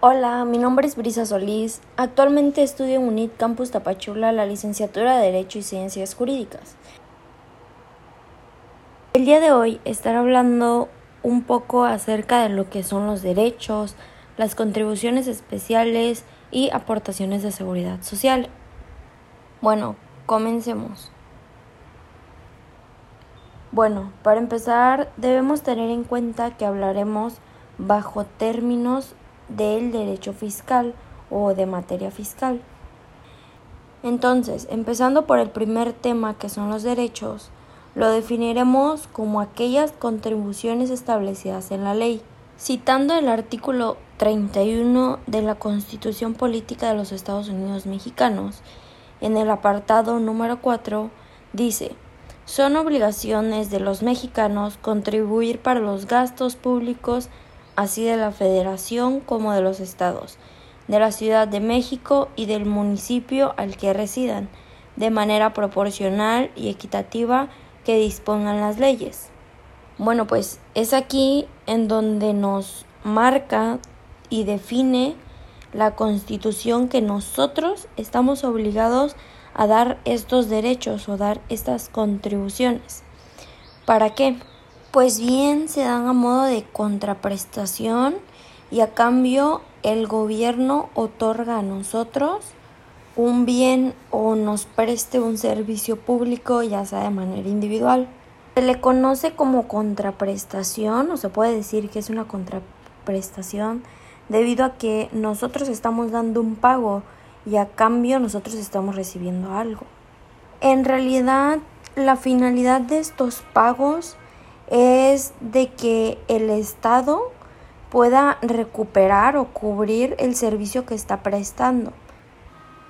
Hola, mi nombre es Brisa Solís. Actualmente estudio en UNIT Campus Tapachula la licenciatura de Derecho y Ciencias Jurídicas. El día de hoy estaré hablando un poco acerca de lo que son los derechos, las contribuciones especiales y aportaciones de seguridad social. Bueno, comencemos. Bueno, para empezar debemos tener en cuenta que hablaremos bajo términos del derecho fiscal o de materia fiscal. Entonces, empezando por el primer tema que son los derechos, lo definiremos como aquellas contribuciones establecidas en la ley. Citando el artículo 31 de la Constitución Política de los Estados Unidos Mexicanos, en el apartado número 4, dice, son obligaciones de los mexicanos contribuir para los gastos públicos así de la Federación como de los estados, de la Ciudad de México y del municipio al que residan, de manera proporcional y equitativa que dispongan las leyes. Bueno, pues es aquí en donde nos marca y define la Constitución que nosotros estamos obligados a dar estos derechos o dar estas contribuciones. ¿Para qué? Pues bien se dan a modo de contraprestación y a cambio el gobierno otorga a nosotros un bien o nos preste un servicio público ya sea de manera individual. Se le conoce como contraprestación o se puede decir que es una contraprestación debido a que nosotros estamos dando un pago y a cambio nosotros estamos recibiendo algo. En realidad la finalidad de estos pagos es de que el Estado pueda recuperar o cubrir el servicio que está prestando.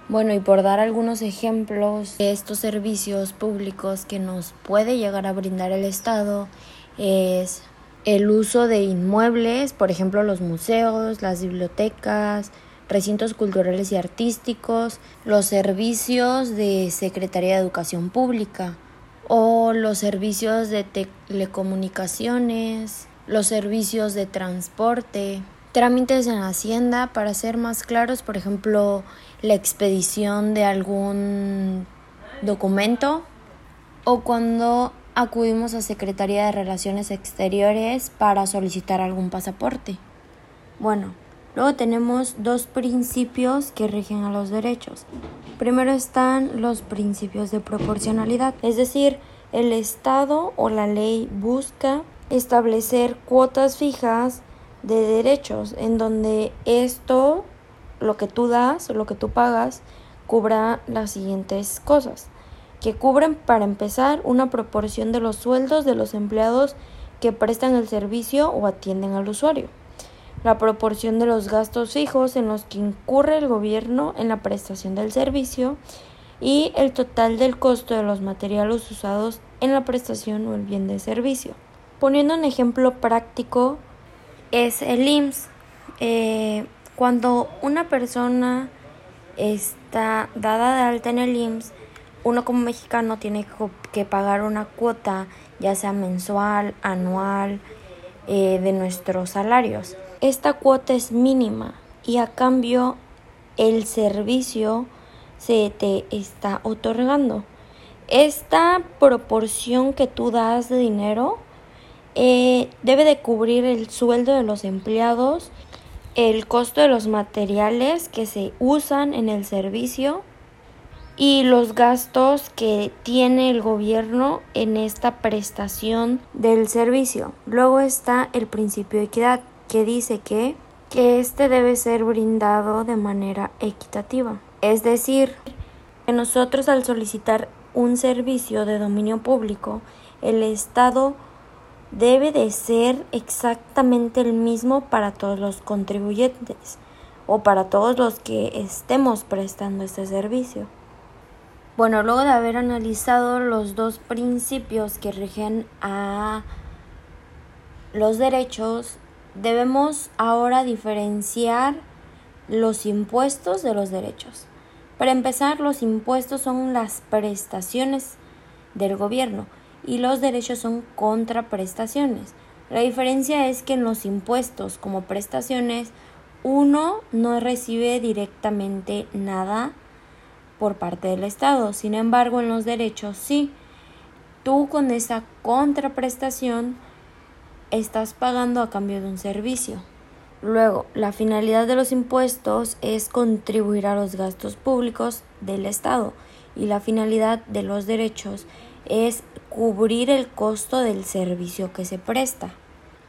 Bueno, y por dar algunos ejemplos de estos servicios públicos que nos puede llegar a brindar el Estado es el uso de inmuebles, por ejemplo los museos, las bibliotecas, recintos culturales y artísticos, los servicios de Secretaría de Educación Pública, o los servicios de telecomunicaciones, los servicios de transporte, trámites en Hacienda, para ser más claros, por ejemplo, la expedición de algún documento o cuando acudimos a Secretaría de Relaciones Exteriores para solicitar algún pasaporte. Bueno, luego tenemos dos principios que rigen a los derechos. Primero están los principios de proporcionalidad, es decir, el Estado o la ley busca establecer cuotas fijas de derechos en donde esto, lo que tú das lo que tú pagas, cubra las siguientes cosas, que cubren para empezar una proporción de los sueldos de los empleados que prestan el servicio o atienden al usuario la proporción de los gastos fijos en los que incurre el gobierno en la prestación del servicio y el total del costo de los materiales usados en la prestación o el bien de servicio. Poniendo un ejemplo práctico, es el IMSS. Eh, cuando una persona está dada de alta en el IMSS, uno como mexicano tiene que pagar una cuota, ya sea mensual, anual, eh, de nuestros salarios. Esta cuota es mínima y a cambio el servicio se te está otorgando. Esta proporción que tú das de dinero eh, debe de cubrir el sueldo de los empleados, el costo de los materiales que se usan en el servicio y los gastos que tiene el gobierno en esta prestación del servicio. Luego está el principio de equidad que dice que, que este debe ser brindado de manera equitativa. Es decir, que nosotros al solicitar un servicio de dominio público, el Estado debe de ser exactamente el mismo para todos los contribuyentes o para todos los que estemos prestando este servicio. Bueno, luego de haber analizado los dos principios que rigen a los derechos Debemos ahora diferenciar los impuestos de los derechos. Para empezar, los impuestos son las prestaciones del gobierno y los derechos son contraprestaciones. La diferencia es que en los impuestos como prestaciones uno no recibe directamente nada por parte del Estado. Sin embargo, en los derechos sí. Tú con esa contraprestación estás pagando a cambio de un servicio. Luego, la finalidad de los impuestos es contribuir a los gastos públicos del Estado y la finalidad de los derechos es cubrir el costo del servicio que se presta.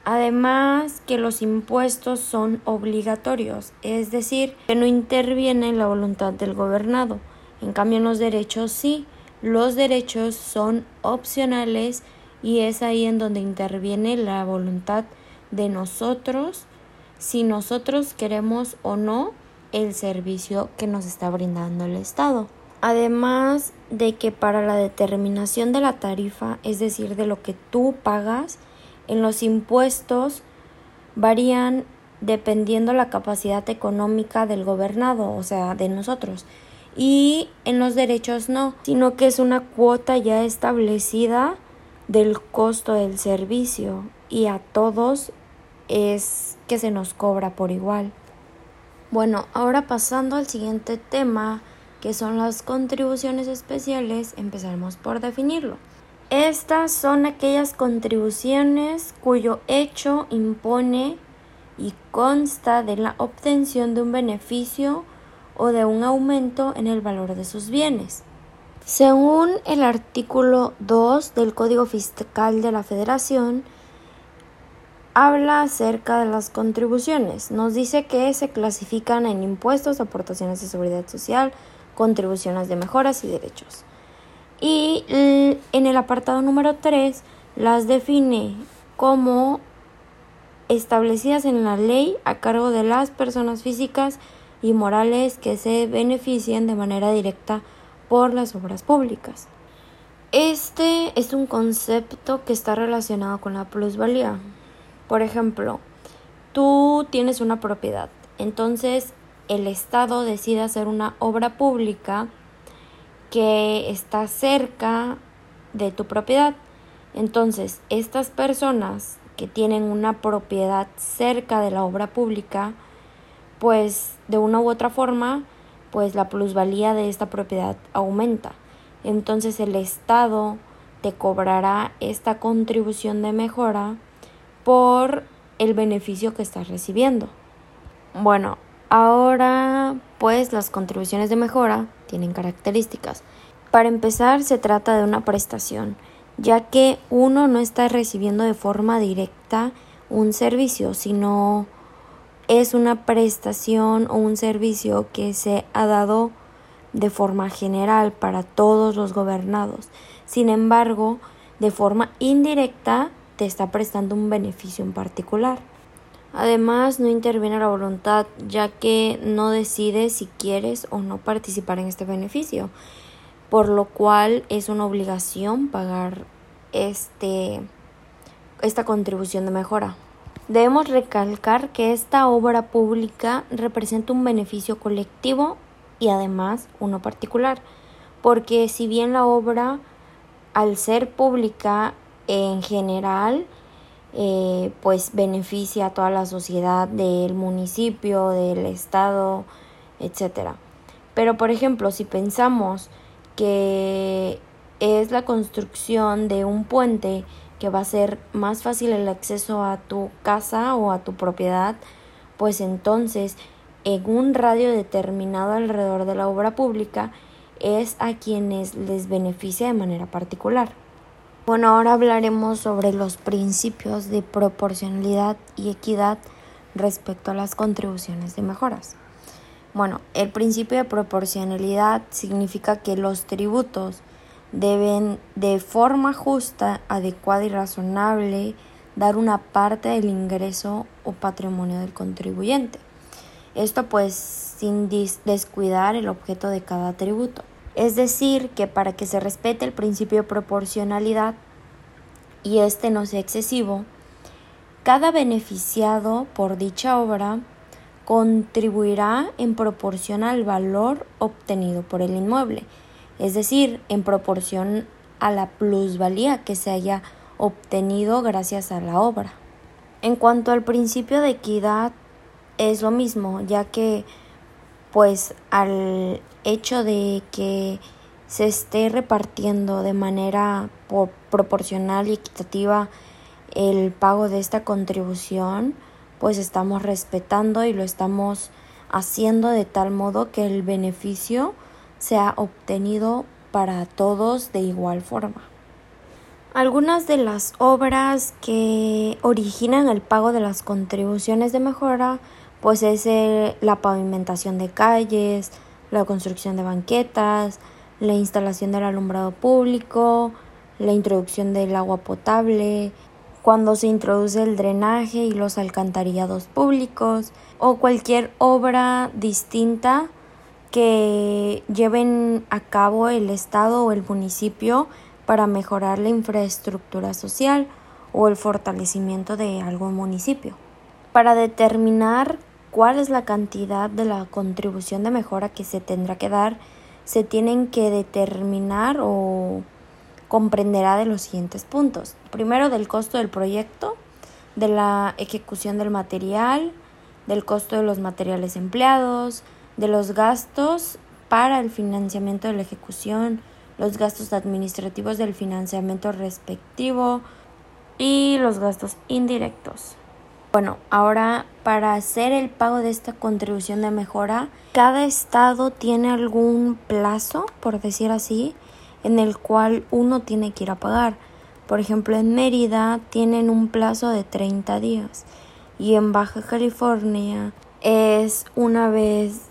Además que los impuestos son obligatorios, es decir, que no interviene la voluntad del gobernado. En cambio, en los derechos sí, los derechos son opcionales y es ahí en donde interviene la voluntad de nosotros si nosotros queremos o no el servicio que nos está brindando el Estado. Además de que para la determinación de la tarifa, es decir, de lo que tú pagas, en los impuestos varían dependiendo la capacidad económica del gobernado, o sea, de nosotros. Y en los derechos no, sino que es una cuota ya establecida del costo del servicio y a todos es que se nos cobra por igual. Bueno, ahora pasando al siguiente tema, que son las contribuciones especiales, empezaremos por definirlo. Estas son aquellas contribuciones cuyo hecho impone y consta de la obtención de un beneficio o de un aumento en el valor de sus bienes. Según el artículo 2 del Código Fiscal de la Federación, habla acerca de las contribuciones. Nos dice que se clasifican en impuestos, aportaciones de seguridad social, contribuciones de mejoras y derechos. Y en el apartado número 3 las define como establecidas en la ley a cargo de las personas físicas y morales que se beneficien de manera directa por las obras públicas. Este es un concepto que está relacionado con la plusvalía. Por ejemplo, tú tienes una propiedad, entonces el Estado decide hacer una obra pública que está cerca de tu propiedad. Entonces, estas personas que tienen una propiedad cerca de la obra pública, pues de una u otra forma, pues la plusvalía de esta propiedad aumenta. Entonces el Estado te cobrará esta contribución de mejora por el beneficio que estás recibiendo. Bueno, ahora pues las contribuciones de mejora tienen características. Para empezar, se trata de una prestación, ya que uno no está recibiendo de forma directa un servicio, sino es una prestación o un servicio que se ha dado de forma general para todos los gobernados. Sin embargo, de forma indirecta te está prestando un beneficio en particular. Además, no interviene la voluntad, ya que no decide si quieres o no participar en este beneficio, por lo cual es una obligación pagar este, esta contribución de mejora. Debemos recalcar que esta obra pública representa un beneficio colectivo y además uno particular, porque si bien la obra, al ser pública, en general, eh, pues beneficia a toda la sociedad del municipio, del estado, etc. Pero por ejemplo, si pensamos que es la construcción de un puente que va a ser más fácil el acceso a tu casa o a tu propiedad, pues entonces en un radio determinado alrededor de la obra pública es a quienes les beneficia de manera particular. Bueno, ahora hablaremos sobre los principios de proporcionalidad y equidad respecto a las contribuciones de mejoras. Bueno, el principio de proporcionalidad significa que los tributos deben de forma justa, adecuada y razonable dar una parte del ingreso o patrimonio del contribuyente. Esto pues sin descuidar el objeto de cada tributo. Es decir, que para que se respete el principio de proporcionalidad y este no sea excesivo, cada beneficiado por dicha obra contribuirá en proporción al valor obtenido por el inmueble, es decir, en proporción a la plusvalía que se haya obtenido gracias a la obra. En cuanto al principio de equidad, es lo mismo, ya que pues al hecho de que se esté repartiendo de manera proporcional y equitativa el pago de esta contribución, pues estamos respetando y lo estamos haciendo de tal modo que el beneficio sea obtenido para todos de igual forma. Algunas de las obras que originan el pago de las contribuciones de mejora pues es la pavimentación de calles, la construcción de banquetas, la instalación del alumbrado público, la introducción del agua potable, cuando se introduce el drenaje y los alcantarillados públicos o cualquier obra distinta que lleven a cabo el Estado o el municipio para mejorar la infraestructura social o el fortalecimiento de algún municipio. Para determinar cuál es la cantidad de la contribución de mejora que se tendrá que dar, se tienen que determinar o comprenderá de los siguientes puntos. Primero, del costo del proyecto, de la ejecución del material, del costo de los materiales empleados, de los gastos para el financiamiento de la ejecución, los gastos administrativos del financiamiento respectivo y los gastos indirectos. Bueno, ahora para hacer el pago de esta contribución de mejora, cada estado tiene algún plazo, por decir así, en el cual uno tiene que ir a pagar. Por ejemplo, en Mérida tienen un plazo de 30 días y en Baja California es una vez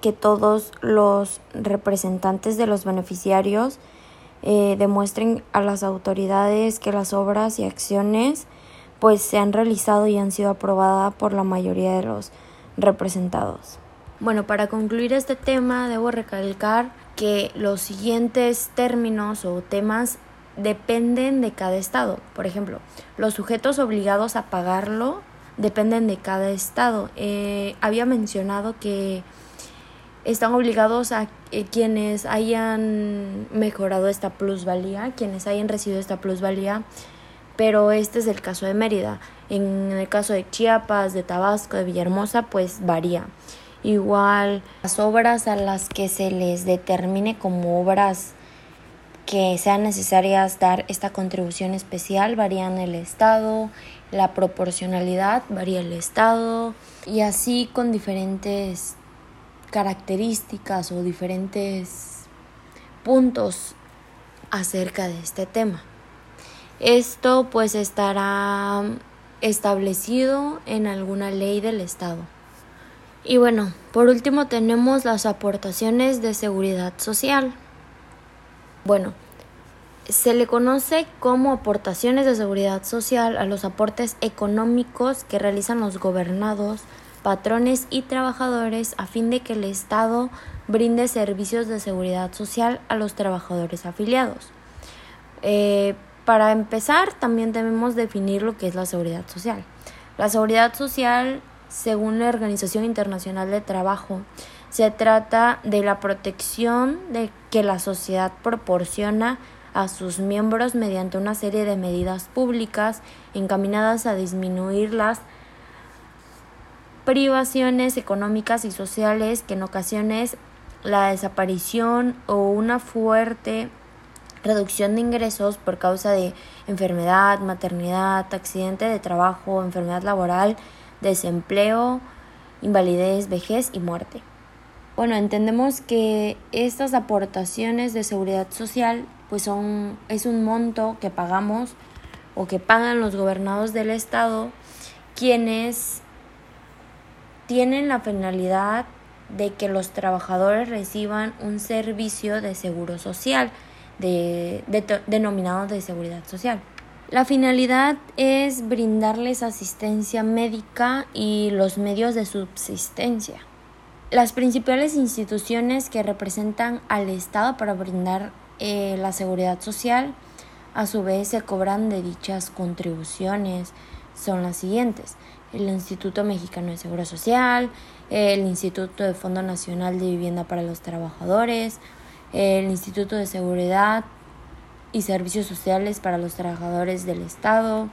que todos los representantes de los beneficiarios eh, demuestren a las autoridades que las obras y acciones pues se han realizado y han sido aprobadas por la mayoría de los representados. Bueno, para concluir este tema debo recalcar que los siguientes términos o temas dependen de cada estado. Por ejemplo, los sujetos obligados a pagarlo dependen de cada estado. Eh, había mencionado que están obligados a quienes hayan mejorado esta plusvalía, quienes hayan recibido esta plusvalía, pero este es el caso de Mérida. En el caso de Chiapas, de Tabasco, de Villahermosa, pues varía. Igual las obras a las que se les determine como obras que sean necesarias dar esta contribución especial varían el estado, la proporcionalidad varía el estado y así con diferentes características o diferentes puntos acerca de este tema. Esto pues estará establecido en alguna ley del estado. Y bueno, por último tenemos las aportaciones de seguridad social. Bueno, se le conoce como aportaciones de seguridad social a los aportes económicos que realizan los gobernados, patrones y trabajadores a fin de que el Estado brinde servicios de seguridad social a los trabajadores afiliados. Eh, para empezar, también debemos definir lo que es la seguridad social. La seguridad social según la Organización Internacional de Trabajo. Se trata de la protección de que la sociedad proporciona a sus miembros mediante una serie de medidas públicas encaminadas a disminuir las privaciones económicas y sociales que en ocasiones la desaparición o una fuerte reducción de ingresos por causa de enfermedad, maternidad, accidente de trabajo, enfermedad laboral, desempleo, invalidez, vejez y muerte. Bueno, entendemos que estas aportaciones de seguridad social pues son es un monto que pagamos o que pagan los gobernados del estado quienes tienen la finalidad de que los trabajadores reciban un servicio de seguro social de, denominado de seguridad social. La finalidad es brindarles asistencia médica y los medios de subsistencia. Las principales instituciones que representan al Estado para brindar eh, la seguridad social a su vez se cobran de dichas contribuciones son las siguientes. El Instituto Mexicano de Seguro Social, el Instituto de Fondo Nacional de Vivienda para los Trabajadores, el Instituto de Seguridad y servicios sociales para los trabajadores del Estado,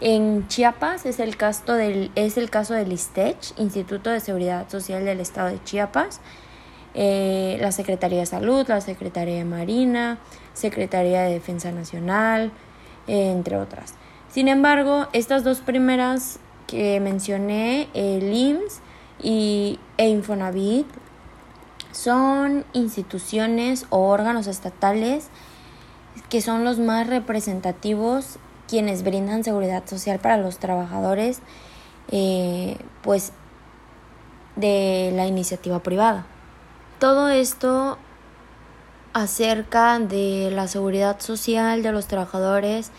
En Chiapas es el caso del, es el caso del ISTECH, Instituto de Seguridad Social del Estado de Chiapas, eh, la Secretaría de Salud, la Secretaría de Marina, Secretaría de Defensa Nacional, entre otras. Sin embargo, estas dos primeras que mencioné, el IMSS y, e Infonavit, son instituciones o órganos estatales que son los más representativos quienes brindan seguridad social para los trabajadores eh, pues de la iniciativa privada. Todo esto acerca de la seguridad social de los trabajadores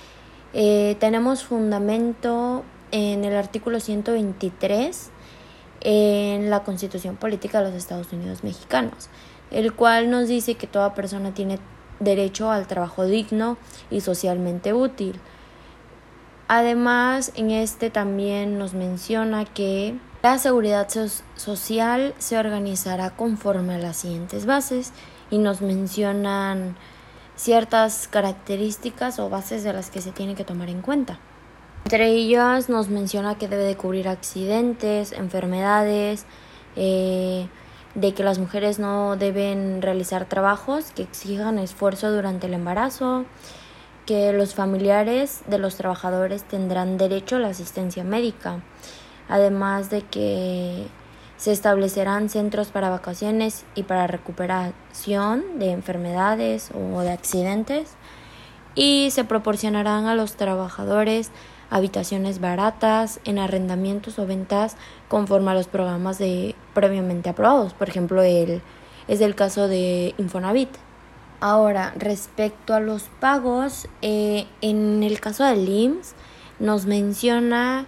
eh, tenemos fundamento en el artículo 123 en la Constitución Política de los Estados Unidos Mexicanos, el cual nos dice que toda persona tiene derecho al trabajo digno y socialmente útil. Además, en este también nos menciona que la seguridad social se organizará conforme a las siguientes bases y nos mencionan ciertas características o bases de las que se tiene que tomar en cuenta. Entre ellas nos menciona que debe de cubrir accidentes, enfermedades, eh, de que las mujeres no deben realizar trabajos que exijan esfuerzo durante el embarazo, que los familiares de los trabajadores tendrán derecho a la asistencia médica, además de que se establecerán centros para vacaciones y para recuperación de enfermedades o de accidentes y se proporcionarán a los trabajadores habitaciones baratas en arrendamientos o ventas conforme a los programas de previamente aprobados. Por ejemplo, el, es el caso de Infonavit. Ahora, respecto a los pagos, eh, en el caso del IMSS nos menciona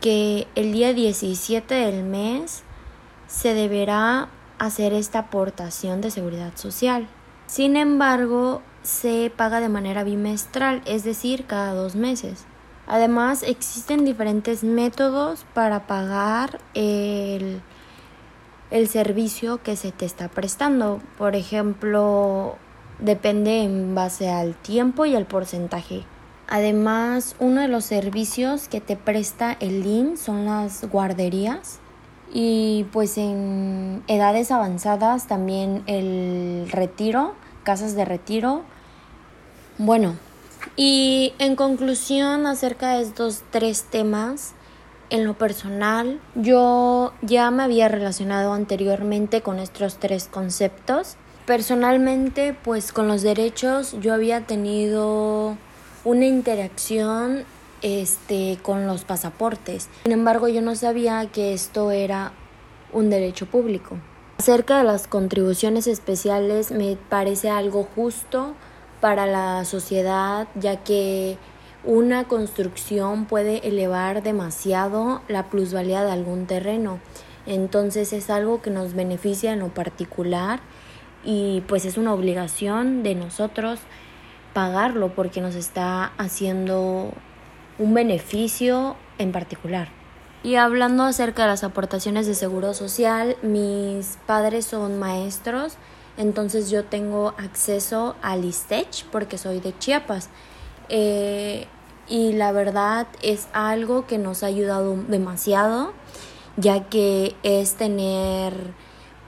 que el día 17 del mes se deberá hacer esta aportación de seguridad social. Sin embargo, se paga de manera bimestral, es decir, cada dos meses. Además, existen diferentes métodos para pagar el, el servicio que se te está prestando. Por ejemplo, depende en base al tiempo y al porcentaje. Además, uno de los servicios que te presta el IN son las guarderías y pues en edades avanzadas también el retiro, casas de retiro. Bueno, y en conclusión acerca de estos tres temas, en lo personal, yo ya me había relacionado anteriormente con estos tres conceptos. Personalmente, pues con los derechos yo había tenido una interacción este con los pasaportes. Sin embargo, yo no sabía que esto era un derecho público. Acerca de las contribuciones especiales me parece algo justo para la sociedad, ya que una construcción puede elevar demasiado la plusvalía de algún terreno. Entonces es algo que nos beneficia en lo particular y pues es una obligación de nosotros pagarlo porque nos está haciendo un beneficio en particular. Y hablando acerca de las aportaciones de seguro social, mis padres son maestros entonces yo tengo acceso al ISTECH porque soy de Chiapas. Eh, y la verdad es algo que nos ha ayudado demasiado, ya que es tener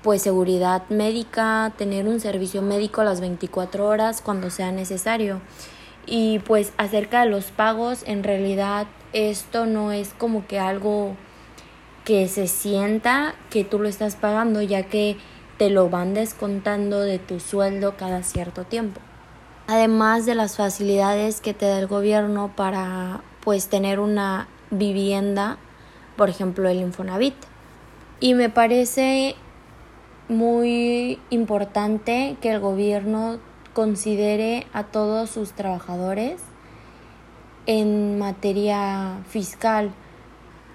pues seguridad médica, tener un servicio médico a las 24 horas cuando sea necesario. Y pues acerca de los pagos, en realidad esto no es como que algo que se sienta que tú lo estás pagando, ya que te lo van descontando de tu sueldo cada cierto tiempo. Además de las facilidades que te da el gobierno para pues tener una vivienda, por ejemplo el Infonavit. Y me parece muy importante que el gobierno considere a todos sus trabajadores en materia fiscal,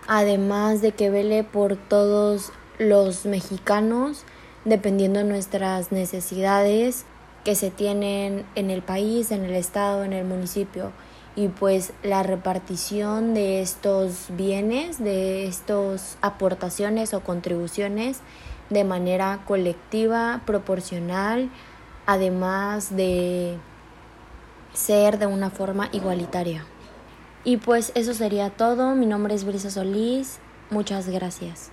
además de que vele por todos los mexicanos dependiendo de nuestras necesidades que se tienen en el país, en el estado, en el municipio. Y pues la repartición de estos bienes, de estas aportaciones o contribuciones de manera colectiva, proporcional, además de ser de una forma igualitaria. Y pues eso sería todo. Mi nombre es Brisa Solís. Muchas gracias.